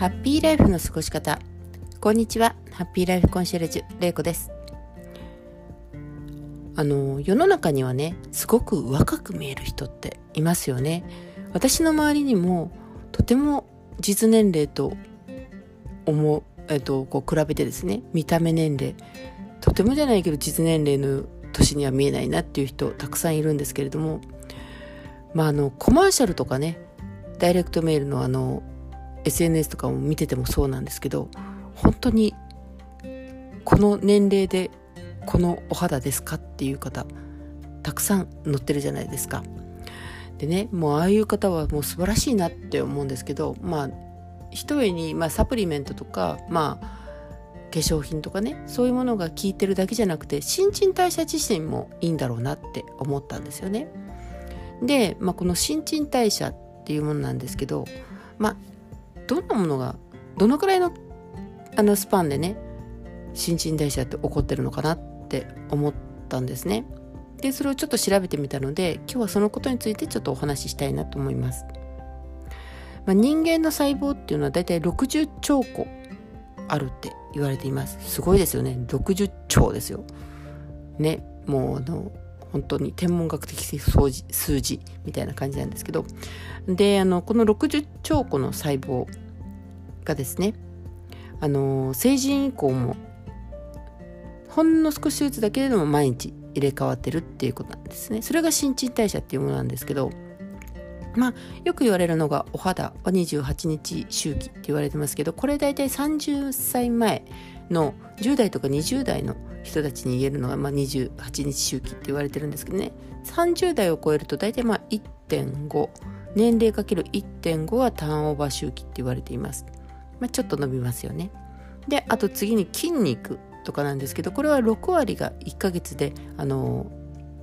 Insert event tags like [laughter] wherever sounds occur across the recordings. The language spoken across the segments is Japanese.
ハッピーライフの過ごし方。こんにちは。ハッピーライフコンシェルジュれいこです。あの世の中にはねすごく若く見える人っていますよね。私の周りにもとても実年齢と思う、えっと、こう比べてですね見た目年齢とてもじゃないけど実年齢の年には見えないなっていう人たくさんいるんですけれどもまああのコマーシャルとかねダイレクトメールのあの SNS とかも見ててもそうなんですけど本当にこの年齢でこのお肌ですかっていう方たくさん載ってるじゃないですか。でねもうああいう方はもう素晴らしいなって思うんですけどまあひとえに、まあ、サプリメントとかまあ化粧品とかねそういうものが効いてるだけじゃなくて新陳代謝自身もいいんだろうなって思ったんですよね。で、まあ、この新陳代謝っていうものなんですけどまあどんなものがどのくらいのあのスパンでね新陳代謝って起こってるのかなって思ったんですね。でそれをちょっと調べてみたので今日はそのことについてちょっとお話ししたいなと思います。まあ、人間の細胞っていうのはだいたい60兆個あるって言われています。すごいですよね。60兆ですよ。ね、もうあの本当に天文学的数字みたいな感じなんですけどであのこの60兆個の細胞がですねあの成人以降もほんの少しずつだけれども毎日入れ替わってるっていうことなんですね。それが新陳代謝っていうものなんですけどまあよく言われるのがお肌は28日周期って言われてますけどこれ大体30歳前の10代とか20代の人たちに言えるのが、まあ、28日周期って言われてるんですけどね。30代を超えると大体まあ1.5年齢かける1.5はターンオーバー周期って言われています、まあ、ちょっと伸びますよね。であと次に筋肉とかなんですけどこれは6割が1ヶ月であの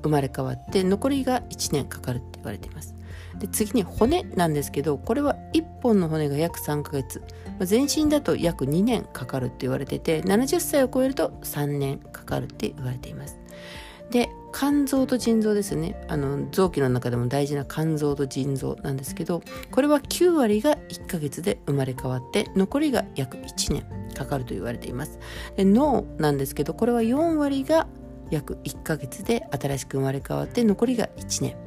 生まれ変わって残りが1年かかるって言われています。で次に骨なんですけどこれは1本の骨が約3ヶ月。全身だと約2年かかるって言われてて70歳を超えると3年かかるって言われています。で肝臓と腎臓ですね。あの臓器の中でも大事な肝臓と腎臓なんですけどこれは9割が1ヶ月で生まれ変わって残りが約1年かかると言われています。で脳なんですけどこれは4割が約1ヶ月で新しく生まれ変わって残りが1年。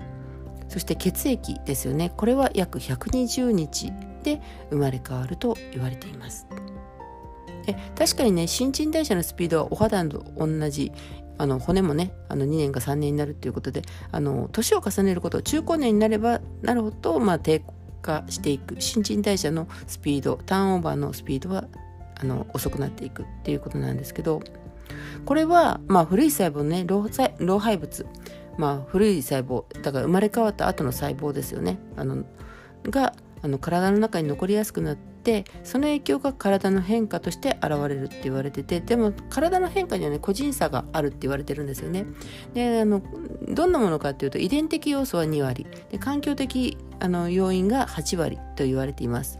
そして血液ですよね。これは約120日で生まれ変わると言われています。え確かにね新陳代謝のスピードはお肌と同じあの骨もねあの2年か3年になるということであの年を重ねること中高年になればなるほど、まあ、低下していく新陳代謝のスピードターンオーバーのスピードはあの遅くなっていくっていうことなんですけどこれは、まあ、古い細胞のね老老廃物まあ、古い細胞だから生まれ変わった後の細胞ですよねあのがあの体の中に残りやすくなってその影響が体の変化として現れるって言われててでも体の変化にはね個人差があるって言われてるんですよね。であのどんなものかっていうと遺伝的要素は2割で環境的あの要因が8割と言われています。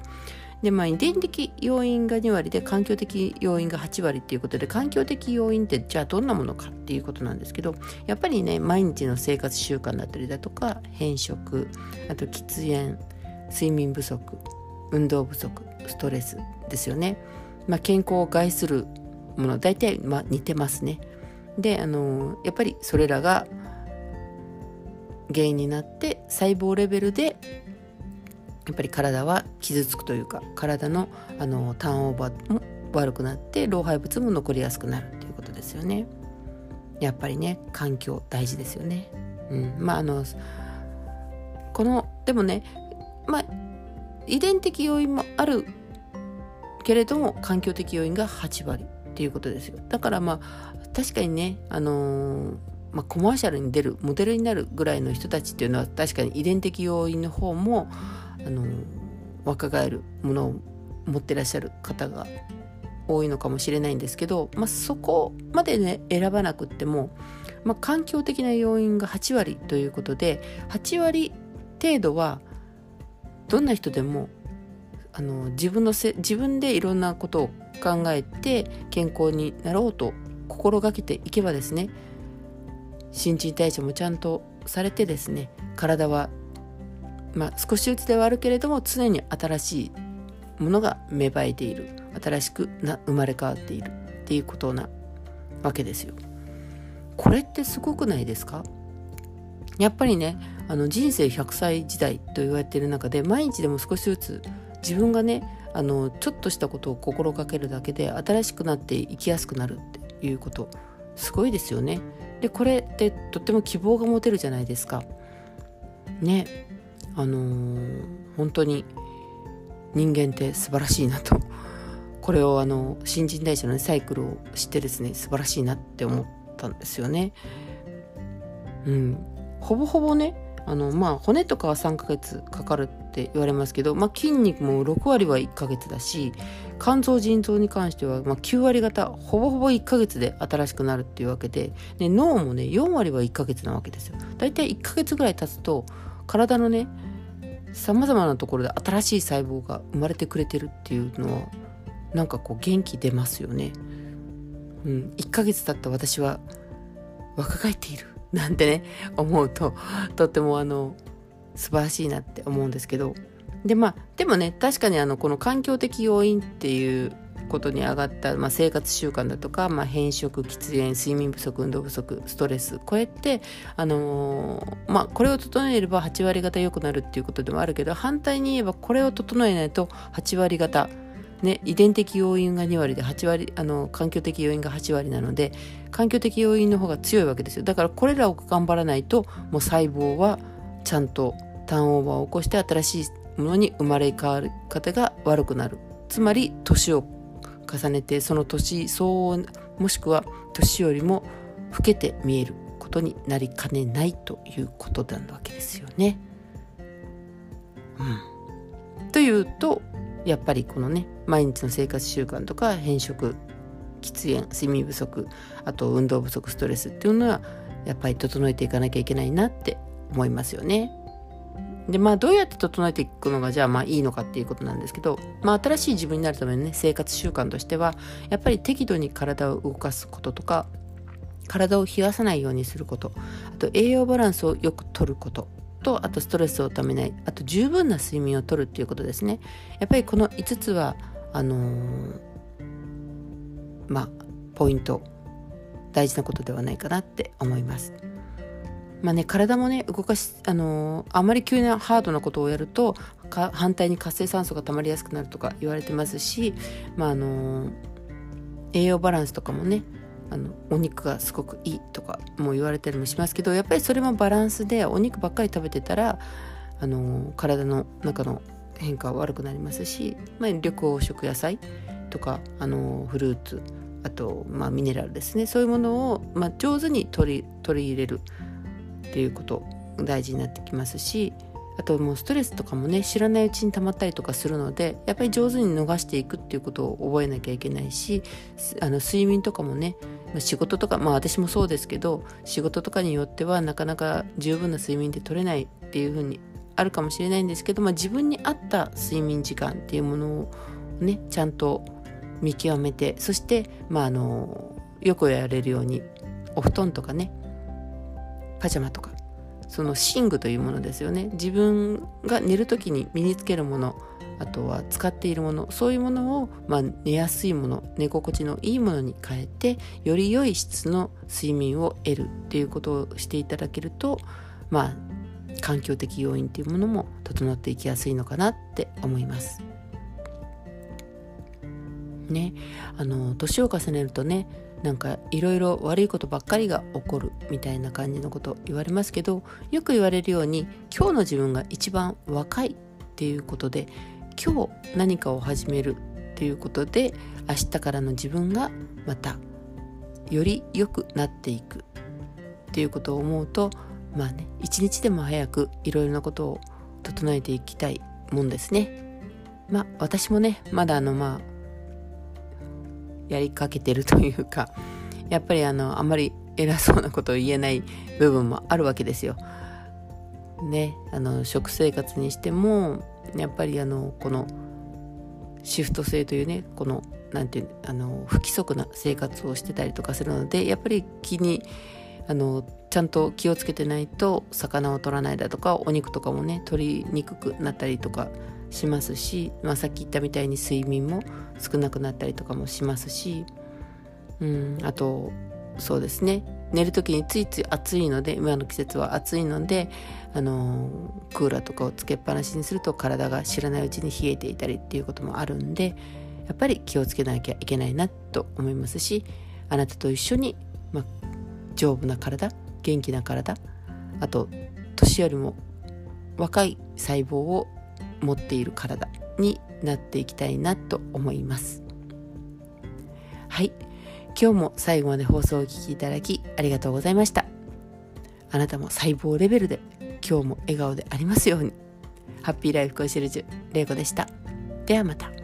でまあ遺伝的要因が2割で環境的要因が8割っていうことで環境的要因ってじゃあどんなものかっていうことなんですけどやっぱりね毎日の生活習慣だったりだとか変色あと喫煙睡眠不足運動不足ストレスですよね、まあ、健康を害するもの大体まあ似てますね。であのやっぱりそれらが原因になって細胞レベルでやっぱり体は傷つくというか体のあのターンオーバーも悪くなって老廃物も残りやすくなるっていうことですよね。やっぱりね環境大事ですよね。うん、まああのこのでもねまあ遺伝的要因もあるけれども環境的要因が8割っていうことですよ。だからまあ確かにねあのーまあ、コマーシャルに出るモデルになるぐらいの人たちっていうのは確かに遺伝的要因の方もあの若返るものを持ってらっしゃる方が多いのかもしれないんですけど、まあ、そこまでね選ばなくっても、まあ、環境的な要因が8割ということで8割程度はどんな人でもあの自分のせ自分でいろんなことを考えて健康になろうと心がけていけばですね新陳代謝もちゃんとされてですね体はまあ、少しずつではあるけれども常に新しいものが芽生えている新しくな生まれ変わっているっていうことなわけですよ。これってすごくないですか？やっぱりねあの人生100歳時代と言われている中で毎日でも少しずつ自分がねあのちょっとしたことを心がけるだけで新しくなって生きやすくなるっていうことすごいですよね。でこれってとっても希望が持てるじゃないですか。ねあのー、本当に人間って素晴らしいなと [laughs] これをあの新陳代謝の、ね、サイクルを知ってですね素晴らしいなって思ったんですよね。うん、ほぼほぼねあのまあ骨とかは3ヶ月かかるって言われますけど、まあ、筋肉も6割は1ヶ月だし肝臓腎臓に関してはまあ9割方ほぼほぼ1ヶ月で新しくなるっていうわけでで脳もね4割は1ヶ月なわけですよ。だいたい1ヶ月ぐらい経つと体のねさまざまなところで新しい細胞が生まれてくれてるっていうのはなんかこう元気出ますよね。うん、1ヶ月経った私は若返っている [laughs] なんてね思うと [laughs] とってもあの素晴らしいなって思うんですけどでまあでもね確かにあのこの環境的要因っていうことに上がった、まあ、生活習慣だとか、まあ、変色喫煙睡眠不足運動不足ストレスこうやって、あのー、まあ、これを整えれば8割方良くなるっていうことでもあるけど反対に言えばこれを整えないと8割方ね、遺伝的要因が2割で8割あの環境的要因が8割なので環境的要因の方が強いわけですよ。だからこれらを頑張らないともう細胞はちゃんとターンオーバーを起こして新しいものに生まれ変わる方が悪くなる。つまり年を重ねてその年相応もしくは年よりも老けて見えることになりかねないということなわけですよね。うん、というとやっぱりこのね毎日の生活習慣とか変色喫煙睡眠不足あと運動不足ストレスっていうのはやっぱり整えていかなきゃいけないなって思いますよね。でまあどうやって整えていくのがじゃあまあいいのかっていうことなんですけど、まあ、新しい自分になるためのね生活習慣としてはやっぱり適度に体を動かすこととか体を冷やさないようにすることあと栄養バランスをよくとることとあとストレスをためないあと十分な睡眠をとるっていうことですねやっぱりこの5つはあのー、まあポイント大事なことではないかなって思います。まあね、体もね動かし、あのー、あまり急なハードなことをやると反対に活性酸素が溜まりやすくなるとか言われてますし、まああのー、栄養バランスとかもねあのお肉がすごくいいとかも言われたりもしますけどやっぱりそれもバランスでお肉ばっかり食べてたら、あのー、体の中の変化は悪くなりますし、まあ、緑黄色野菜とか、あのフルーツあと、まあ、ミネラルですね。そういうものを、まあ、上手に取り取り入れる。っていうこと大事になってきますしあともうストレスとかもね知らないうちに溜まったりとかするのでやっぱり上手に逃していくっていうことを覚えなきゃいけないしあの睡眠とかもね仕事とかまあ私もそうですけど仕事とかによってはなかなか十分な睡眠って取れないっていうふうにあるかもしれないんですけど、まあ、自分に合った睡眠時間っていうものをねちゃんと見極めてそして、まあ、あのよくやれるようにお布団とかねパジャマとか。その寝具というものですよね。自分が寝る時に身につけるもの。あとは使っているもの。そういうものを、まあ、寝やすいもの。寝心地のいいものに変えてより良い質の睡眠を得るっていうことをしていただけるとまあ環境的要因っていうものも整っていきやすいのかなって思います。ね。あの年を重ねるとねなんかいろいろ悪いことばっかりが起こるみたいな感じのこと言われますけどよく言われるように今日の自分が一番若いっていうことで今日何かを始めるっていうことで明日からの自分がまたより良くなっていくっていうことを思うとまあね一日でも早くいろいろなことを整えていきたいもんですね。まあ私もねまだあのまあやりかけてるというか [laughs] やっぱりあのあんまり偉そうなことを言えない部分もあるわけですよ。ねあの食生活にしてもやっぱりあのこのシフト制というねこのなんていうあの不規則な生活をしてたりとかするのでやっぱり気にあのちゃんと気をつけてないと魚を取らないだとかお肉とかもね取りにくくなったりとかしますし、まあ、さっき言ったみたいに睡眠も少なくなったりとかもしますし、うん、あとそうですね。寝る時についつい暑いので今の季節は暑いのであのクーラーとかをつけっぱなしにすると体が知らないうちに冷えていたりっていうこともあるんでやっぱり気をつけなきゃいけないなと思いますしあなたと一緒に、まあ、丈夫な体元気な体あと年よりも若い細胞を持っている体になっていきたいなと思います。はい。今日も最後まで放送をお聴きいただきありがとうございました。あなたも細胞レベルで今日も笑顔でありますように。ハッピーライフコンシェルジュ玲子でした。ではまた。